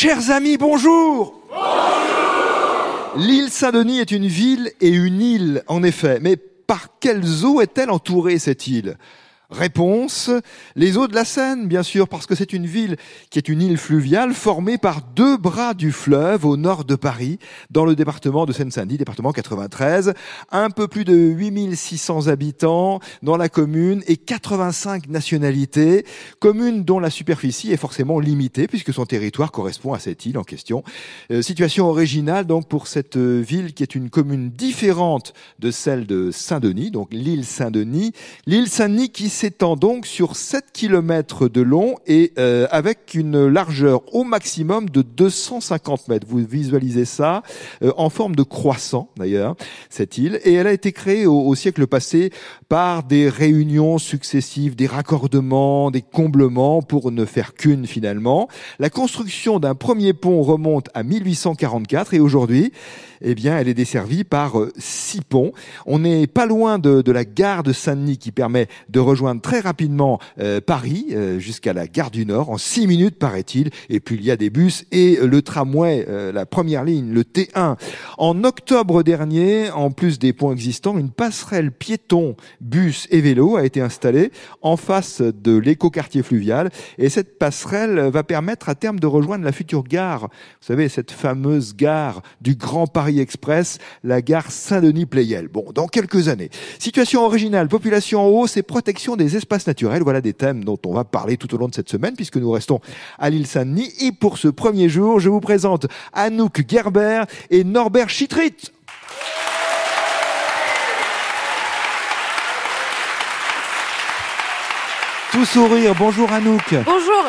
Chers amis, bonjour L'île Saint-Denis est une ville et une île, en effet. Mais par quelles eaux est-elle entourée, cette île? Réponse, les eaux de la Seine, bien sûr, parce que c'est une ville qui est une île fluviale formée par deux bras du fleuve au nord de Paris, dans le département de Seine-Saint-Denis, département 93. Un peu plus de 8600 habitants dans la commune et 85 nationalités. Commune dont la superficie est forcément limitée puisque son territoire correspond à cette île en question. Euh, situation originale donc pour cette euh, ville qui est une commune différente de celle de Saint-Denis, donc l'île Saint-Denis. L'île Saint-Denis qui s'étend donc sur 7 km de long et euh, avec une largeur au maximum de 250 mètres. Vous visualisez ça euh, en forme de croissant d'ailleurs, cette île. Et elle a été créée au, au siècle passé par des réunions successives, des raccordements, des comblements pour ne faire qu'une finalement. La construction d'un premier pont remonte à 1844 et aujourd'hui, eh bien, elle est desservie par euh, six ponts. On n'est pas loin de, de la gare de Saint-Denis qui permet de rejoindre très rapidement euh, Paris euh, jusqu'à la gare du Nord en six minutes paraît-il. Et puis il y a des bus et le tramway, euh, la première ligne, le T1. En octobre dernier, en plus des ponts existants, une passerelle piéton, bus et vélo a été installée en face de l'écoquartier fluvial. Et cette passerelle va permettre à terme de rejoindre la future gare. Vous savez, cette fameuse gare du Grand Paris Express, la gare Saint-Denis-Pleyel. Bon, dans quelques années. Situation originale, population en hausse et protection des espaces naturels. Voilà des thèmes dont on va parler tout au long de cette semaine puisque nous restons à l'île Saint-Denis. Et pour ce premier jour, je vous présente Anouk Gerber et Norbert Chitrit. Tout sourire. Bonjour Anouk. Bonjour,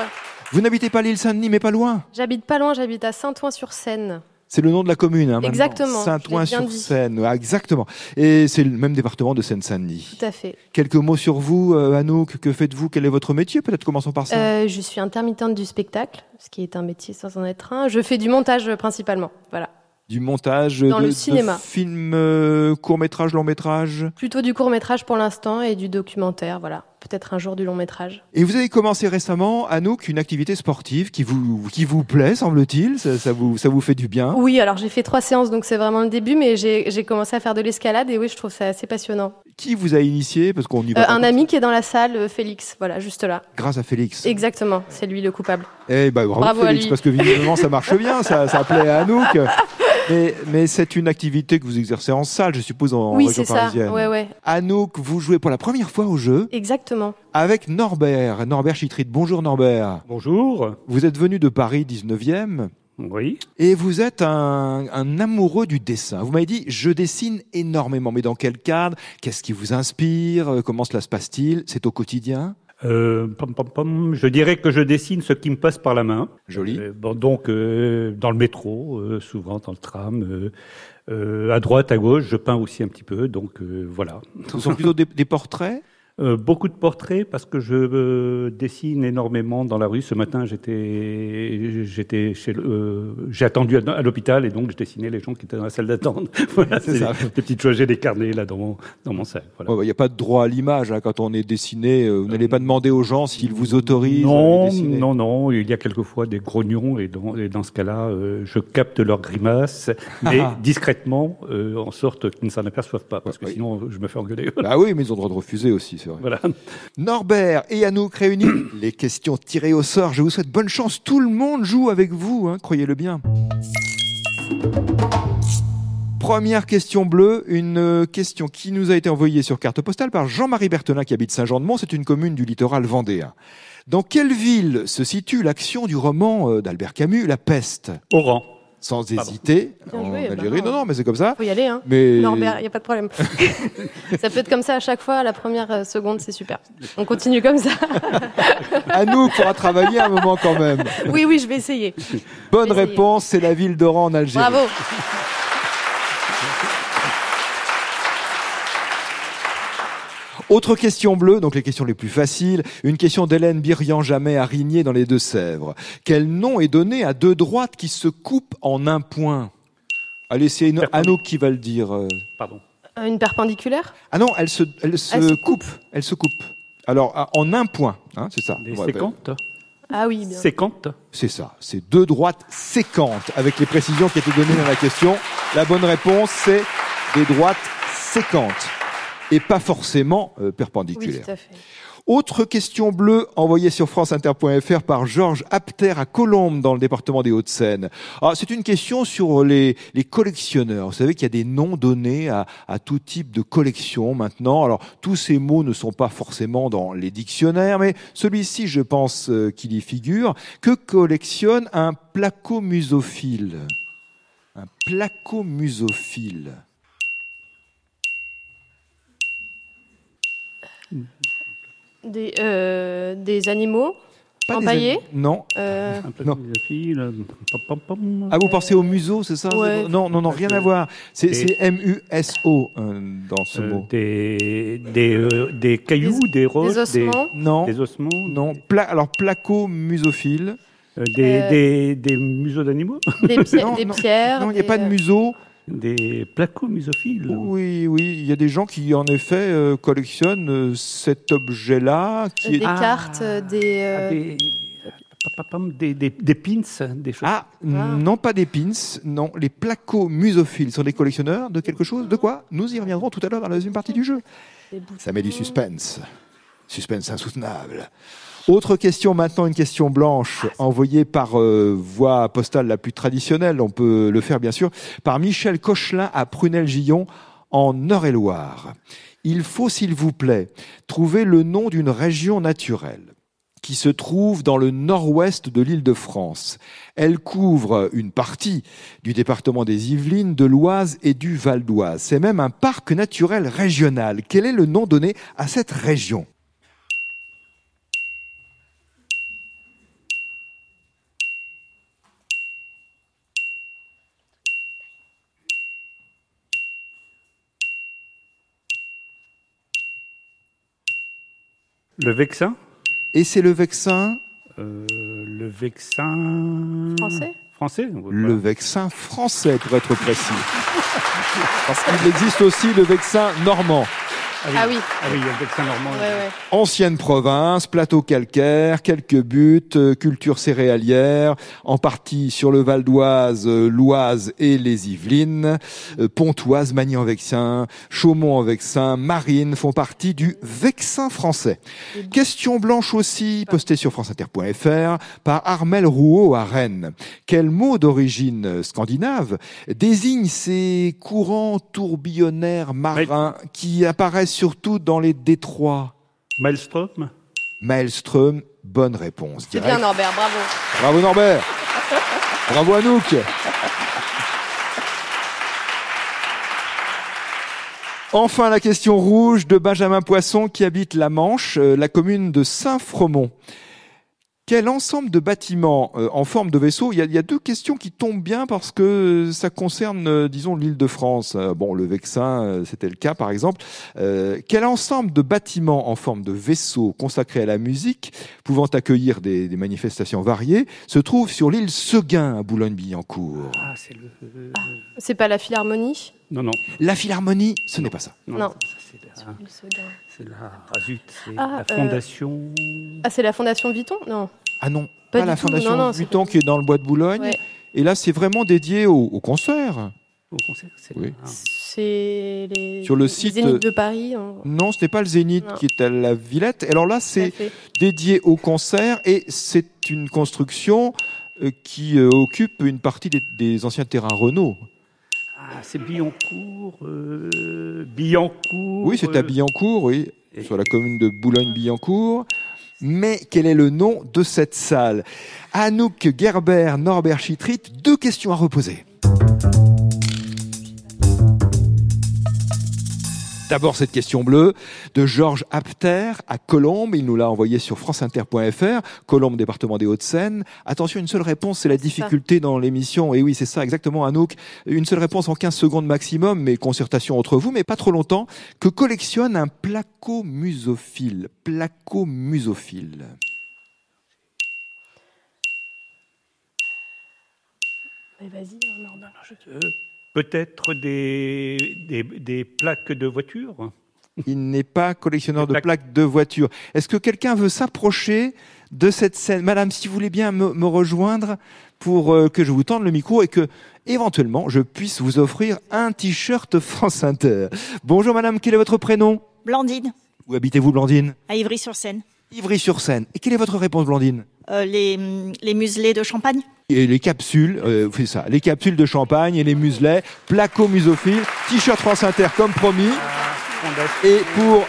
Vous n'habitez pas l'île Saint-Denis, mais pas loin. j'habite pas loin, j'habite à Saint-Ouen-sur-Seine. C'est le nom de la commune. Hein. Exactement, Saint-Ouen-sur-Seine. Ah, exactement. Et c'est le même département de Seine-Saint-Denis. Tout à fait. Quelques mots sur vous, euh, Anouk. Que faites-vous? Quel est votre métier? Peut-être commençons par ça. Euh, je suis intermittente du spectacle, ce qui est un métier sans en être un. Je fais du montage euh, principalement. Voilà. du montage dans de, le de cinéma. films, euh, court-métrage, long-métrage? Plutôt du court métrage pour l'instant et du documentaire. Voilà. Peut-être un jour du long métrage. Et vous avez commencé récemment, Anouk, une activité sportive qui vous, qui vous plaît, semble-t-il. Ça, ça vous, ça vous fait du bien. Oui, alors j'ai fait trois séances, donc c'est vraiment le début, mais j'ai j'ai commencé à faire de l'escalade et oui, je trouve ça assez passionnant. Qui vous a initié Parce qu'on y va Euh, un ami qui est dans la salle, euh, Félix. Voilà, juste là. ça. Grâce à Félix. Exactement, c'est lui le coupable. Eh ben, bravo, Bravo à Félix, lui. parce que visiblement ça marche bien, ça, ça plaît à Anouk. Mais, mais c'est une activité que vous exercez en salle, je suppose, en oui, région c'est ça. parisienne. Ouais, ouais. Anouk, vous jouez pour la première fois au jeu Exactement. Avec Norbert, Norbert Chitrit. Bonjour Norbert. Bonjour. Vous êtes venu de Paris 19e Oui. et vous êtes un, un amoureux du dessin. Vous m'avez dit, je dessine énormément, mais dans quel cadre? Qu'est-ce qui vous inspire? Euh, Comment cela se passe-t-il? C'est au quotidien? Euh, pom, pom, pom, je dirais que je dessine ce qui me passe par la main. Joli. Euh, bon, donc, euh, dans le métro, euh, souvent dans le tram, euh, euh, à droite, à gauche, je peins aussi un petit peu. Donc, euh, voilà. Ce sont plutôt des, des portraits? Euh, beaucoup de portraits parce que je euh, dessine énormément dans la rue. Ce matin, j'étais, j'étais chez, le- euh, j'ai attendu à, à l'hôpital et donc je dessinais les gens qui étaient dans la salle d'attente. voilà, C'est ça. des petites choses. J'ai des carnets là dans mon, dans mon sac. Voilà. Il n'y a pas de droit à l'image hein, quand on est dessiné. euh, Vous n'allez pas demander aux gens s'ils vous autorisent Non, non, non. Il y a quelquefois des grognons et dans, et dans ce cas-là, euh, je capte leurs grimaces, mais Ah. discrètement, euh, en sorte qu'ils ne s'en aperçoivent pas, parce que sinon je me fais engueuler. Bah oui, mais ils ont le droit de refuser aussi, c'est voilà. Norbert et Anouk réunis, les questions tirées au sort. Je vous souhaite bonne chance. Tout le monde joue avec vous, hein, croyez-le bien. Première question bleue, une question qui nous a été envoyée sur carte postale par Jean-Marie Berthelin qui habite Saint-Jean-de-Mont. C'est une commune du littoral vendéen. Dans quelle ville se situe l'action du roman euh, d'Albert Camus, La peste? Oran. Sans Pardon. hésiter, Bien en joué, Algérie. non. non, non, mais c'est comme ça. Faut y aller, hein. Mais Norbert, il n'y a pas de problème. ça peut être comme ça à chaque fois, la première euh, seconde, c'est super. On continue comme ça. Anouk pourra travailler un moment quand même. Oui, oui, je vais essayer. Bonne vais réponse, c'est la ville d'Oran en Algérie. Bravo. Autre question bleue, donc les questions les plus faciles. Une question d'Hélène Birian Jamais à Rigné dans les Deux-Sèvres. Quel nom est donné à deux droites qui se coupent en un point? Allez, c'est une- Anouk qui va le dire. euh. Pardon. Euh, Une perpendiculaire? Ah non, elle se, elle se, Elle se coupe. Elle se coupe. Alors, en un point, hein, c'est ça. Des Ouais, séquentes? Ah oui, bien. Séquente. C'est ça, c'est deux droites séquentes, avec les précisions qui étaient données dans la question. La bonne réponse, c'est des droites séquentes, et pas forcément euh, Oui, perpendiculaires. tout à fait. Autre question bleue envoyée sur franceinter.fr par Georges Apter à Colombes dans le département des Hauts-de-Seine. Ah, c'est une question sur les, les collectionneurs. Vous savez qu'il y a des noms donnés à, à tout type de collection maintenant. Alors tous ces mots ne sont pas forcément dans les dictionnaires, mais celui-ci, je pense euh, qu'il y figure. Que collectionne un placomusophile? Un placomusophile. Des, euh, des animaux Pas des empaillés anim- Non. euh, Un peu Non. Ah, vous pensez au museau, c'est ça Ouais. Non, non, non, rien à voir. C'est M-U-S-O euh, dans ce Euh, mot. des, des, euh, des cailloux, des, roches, des ossements Non, des, ossements, non. Pla alors placo-musophile. euh, des, Euh, des, des museaux d'animaux, Des, pierres Non, il n'y a pas de euh, museau. Des placomusophiles. Oui, oui, il y a des gens qui, en effet, euh, collectionnent euh, cet objet-là. qui Des est... Ah. cartes, des, Ah, euh, des, des, des, des pins, des choses. Ah, non, pas des pins. Non, les placo-musophiles sont des collectionneurs de quelque chose. De quoi? Nous y reviendrons tout à l'heure dans la deuxième partie du jeu. Ça met du suspense. Suspense insoutenable. Autre question maintenant, une question blanche envoyée par euh, voie postale la plus traditionnelle, on peut le faire bien sûr, par Michel Cochelin à Prunel-Gillon en Eure-et-Loire. Il faut, s'il vous plaît, trouver le nom d'une région naturelle qui se trouve dans le nord-ouest de l'île de France. Elle couvre une partie du département des Yvelines, de l'Oise et du Val d'Oise. C'est même un parc naturel régional. Quel est le nom donné à cette région? Le Vexin? Et c'est le Vexin Euh, Le Vexin. Français? Français Le Vexin français, pour être précis. Parce qu'il existe aussi le Vexin normand. Ah oui, Ah oui, il y a le Vexin normand. ouais, ouais. Ancienne province, plateau calcaire, quelques buts, euh, culture céréalière, en partie sur le Val d'Oise, euh, l'Oise et les Yvelines, euh, Pontoise, Magny-en-Vexin, Chaumont-en-Vexin, Marine font partie du Vexin français. Question blanche aussi, postée sur franceinter.fr par Armel Rouault à Rennes. Quel mot d'origine scandinave désigne ces courants tourbillonnaires marins qui apparaissent surtout dans les détroits Maelstrom Maelstrom, bonne réponse. C'est bien Norbert, bravo. Bravo Norbert. Bravo Anouk. Enfin, la question rouge de Benjamin Poisson qui habite la Manche, euh, la commune de Saint-Fromont. Quel ensemble de bâtiments euh, en forme de vaisseau? Il y, a, il y a deux questions qui tombent bien parce que ça concerne, euh, disons, l'île de France. Euh, bon, le Vexin, euh, c'était le cas, par exemple. Euh, quel ensemble de bâtiments en forme de vaisseau consacrés à la musique, pouvant accueillir des, des manifestations variées, se trouve sur l'île Seguin à Boulogne-Billancourt? Ah, c'est le. C'est pas la Philharmonie? Non, non. La Philharmonie, ce n'est pas ça. Non. ça, C'est la, Le second. c'est la, ah, zut, c'est Ah, la euh, fondation. Ah, c'est la Fondation Vuitton? Non. Ah non, Pas la tout, Fondation non, non, qui est dans le bois de Boulogne. Ouais. Et là, c'est vraiment dédié au, au concert. Au concert, c'est Oui. les. Sur le site, Zénith de Paris. hein. Non, ce n'est pas le Zénith Non. qui est à la Villette. Alors là, c'est dédié au concert et c'est une construction euh, qui euh, occupe une partie des, des anciens terrains Renault. Ah, c'est Billancourt. euh, Billancourt. Oui, c'est à euh, Billancourt, oui, et- sur la commune de Boulogne-Billancourt. Mais quel est le nom de cette salle? Anouk Gerber, Norbert Chitrit, deux questions à reposer. D'abord cette question bleue de Georges Apter à Colombes. Il nous l'a envoyé sur franceinter.fr. Colombes, département des Hauts-de-Seine. Attention, une seule réponse, c'est la ça. difficulté dans l'émission. Et oui, c'est ça, exactement, Anouk. Une seule réponse en 15 secondes maximum, mais concertation entre vous, mais pas trop longtemps. Que collectionne un placomusophile Placomusophile. Mais vas-y, hein, Norbert. Euh, Peut-être des, des, des plaques de voiture Il n'est pas collectionneur De plaques de voitures. Est-ce que quelqu'un veut s'approcher de cette scène? Madame, si vous voulez bien me, me rejoindre pour euh, que je vous tende le micro et que, éventuellement, je puisse vous offrir un t-shirt France Inter. Bonjour Madame, quel est votre prénom? Blandine, Où habitez-vous Blandine? À Ivry-sur-Seine. Ivry-sur-Seine. Et quelle est votre réponse Blandine? Euh, les, les muselés de champagne et les capsules, euh, c'est ça, les capsules de champagne et les muselets, placo musophile, t-shirt France Inter comme promis. Et pour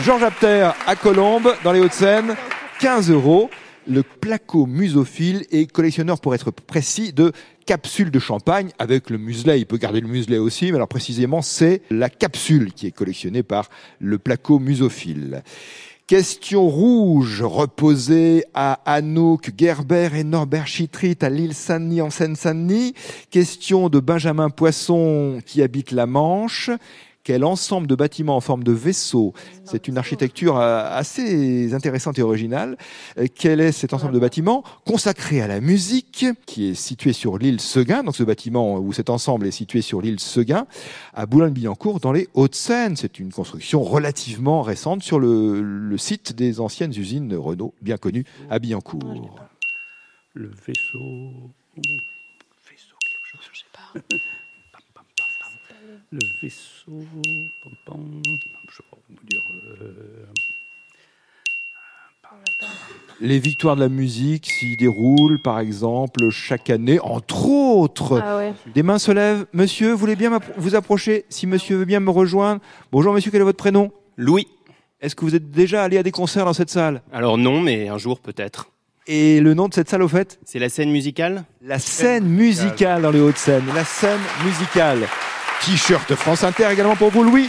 Georges Apter à Colombes, dans les Hauts-de-Seine, 15 euros. Le placo musophile est collectionneur, pour être précis, de capsules de champagne avec le muselet. Il peut garder le muselet aussi, mais alors précisément, c'est la capsule qui est collectionnée par le placo musophile. Question rouge, reposée à Anouk, Gerber et Norbert Chitrit à l'île Saint-Denis en Seine-Saint-Denis. Question de Benjamin Poisson qui habite la Manche. Quel ensemble de bâtiments en forme de vaisseau C'est une architecture euh, assez intéressante et originale. Euh, Quel est cet ensemble de bâtiments consacré à la musique qui est situé sur l'île Seguin Donc ce bâtiment ou cet ensemble est situé sur l'île Seguin à Boulogne-Billancourt dans les Hauts-de-Seine. C'est une construction relativement récente sur le, le site des anciennes usines Renault bien connues à Billancourt. Le vaisseau. Vaisseau, quelque chose, je sais pas. Le vaisseau. Je sais pas vous dire. euh, Les victoires de la musique s'y déroulent, par exemple, chaque année, entre autres. Ah ouais. Des mains se lèvent. Monsieur, vous voulez bien vous approcher Si monsieur veut bien me rejoindre? Bonjour monsieur, quel est votre prénom? Louis. Est-ce que vous êtes déjà allé à des concerts dans cette salle? Alors non, mais un jour peut-être. Et le nom de cette salle, au fait? C'est la scène musicale? La scène musicale dans les Hauts-de-Seine. La scène musicale. T-shirt France Inter également pour vous, Louis.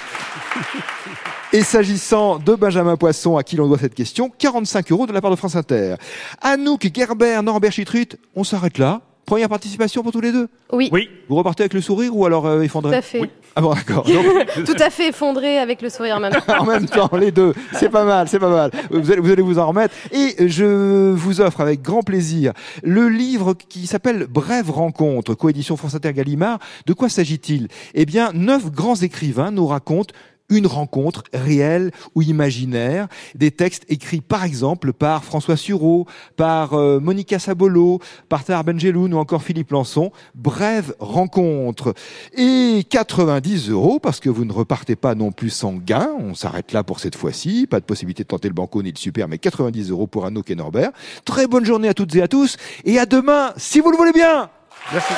Et s'agissant de Benjamin Poisson, à qui l'on doit cette question, 45 euros de la part de France Inter. Anouk, Gerber, Norbert Chitrit, on s'arrête là. Première participation pour tous les deux? Oui, Oui, Vous repartez avec le sourire ou alors euh, tout effondré à fait. Ah bon, d'accord. Tout à fait effondré avec le sourire même. en même temps, les deux. C'est pas mal, c'est pas mal. Vous allez, vous allez vous en remettre. Et je vous offre avec grand plaisir le livre qui s'appelle Brève rencontre, coédition France Inter Gallimard. De quoi s'agit-il? Eh bien, neuf grands écrivains nous racontent une rencontre réelle ou imaginaire, des textes écrits par exemple par François Sureau, par euh, Monica Sabolo, par Tahar Benjeloun ou encore Philippe Lançon. Brève rencontre. Et 90 euros parce que vous ne repartez pas non plus sans gain. On s'arrête là pour cette fois-ci. Pas de possibilité de tenter le banco ni le super, mais 90 euros pour Anouk et Norbert. Très bonne journée à toutes et à tous et à demain si vous le voulez bien. merci.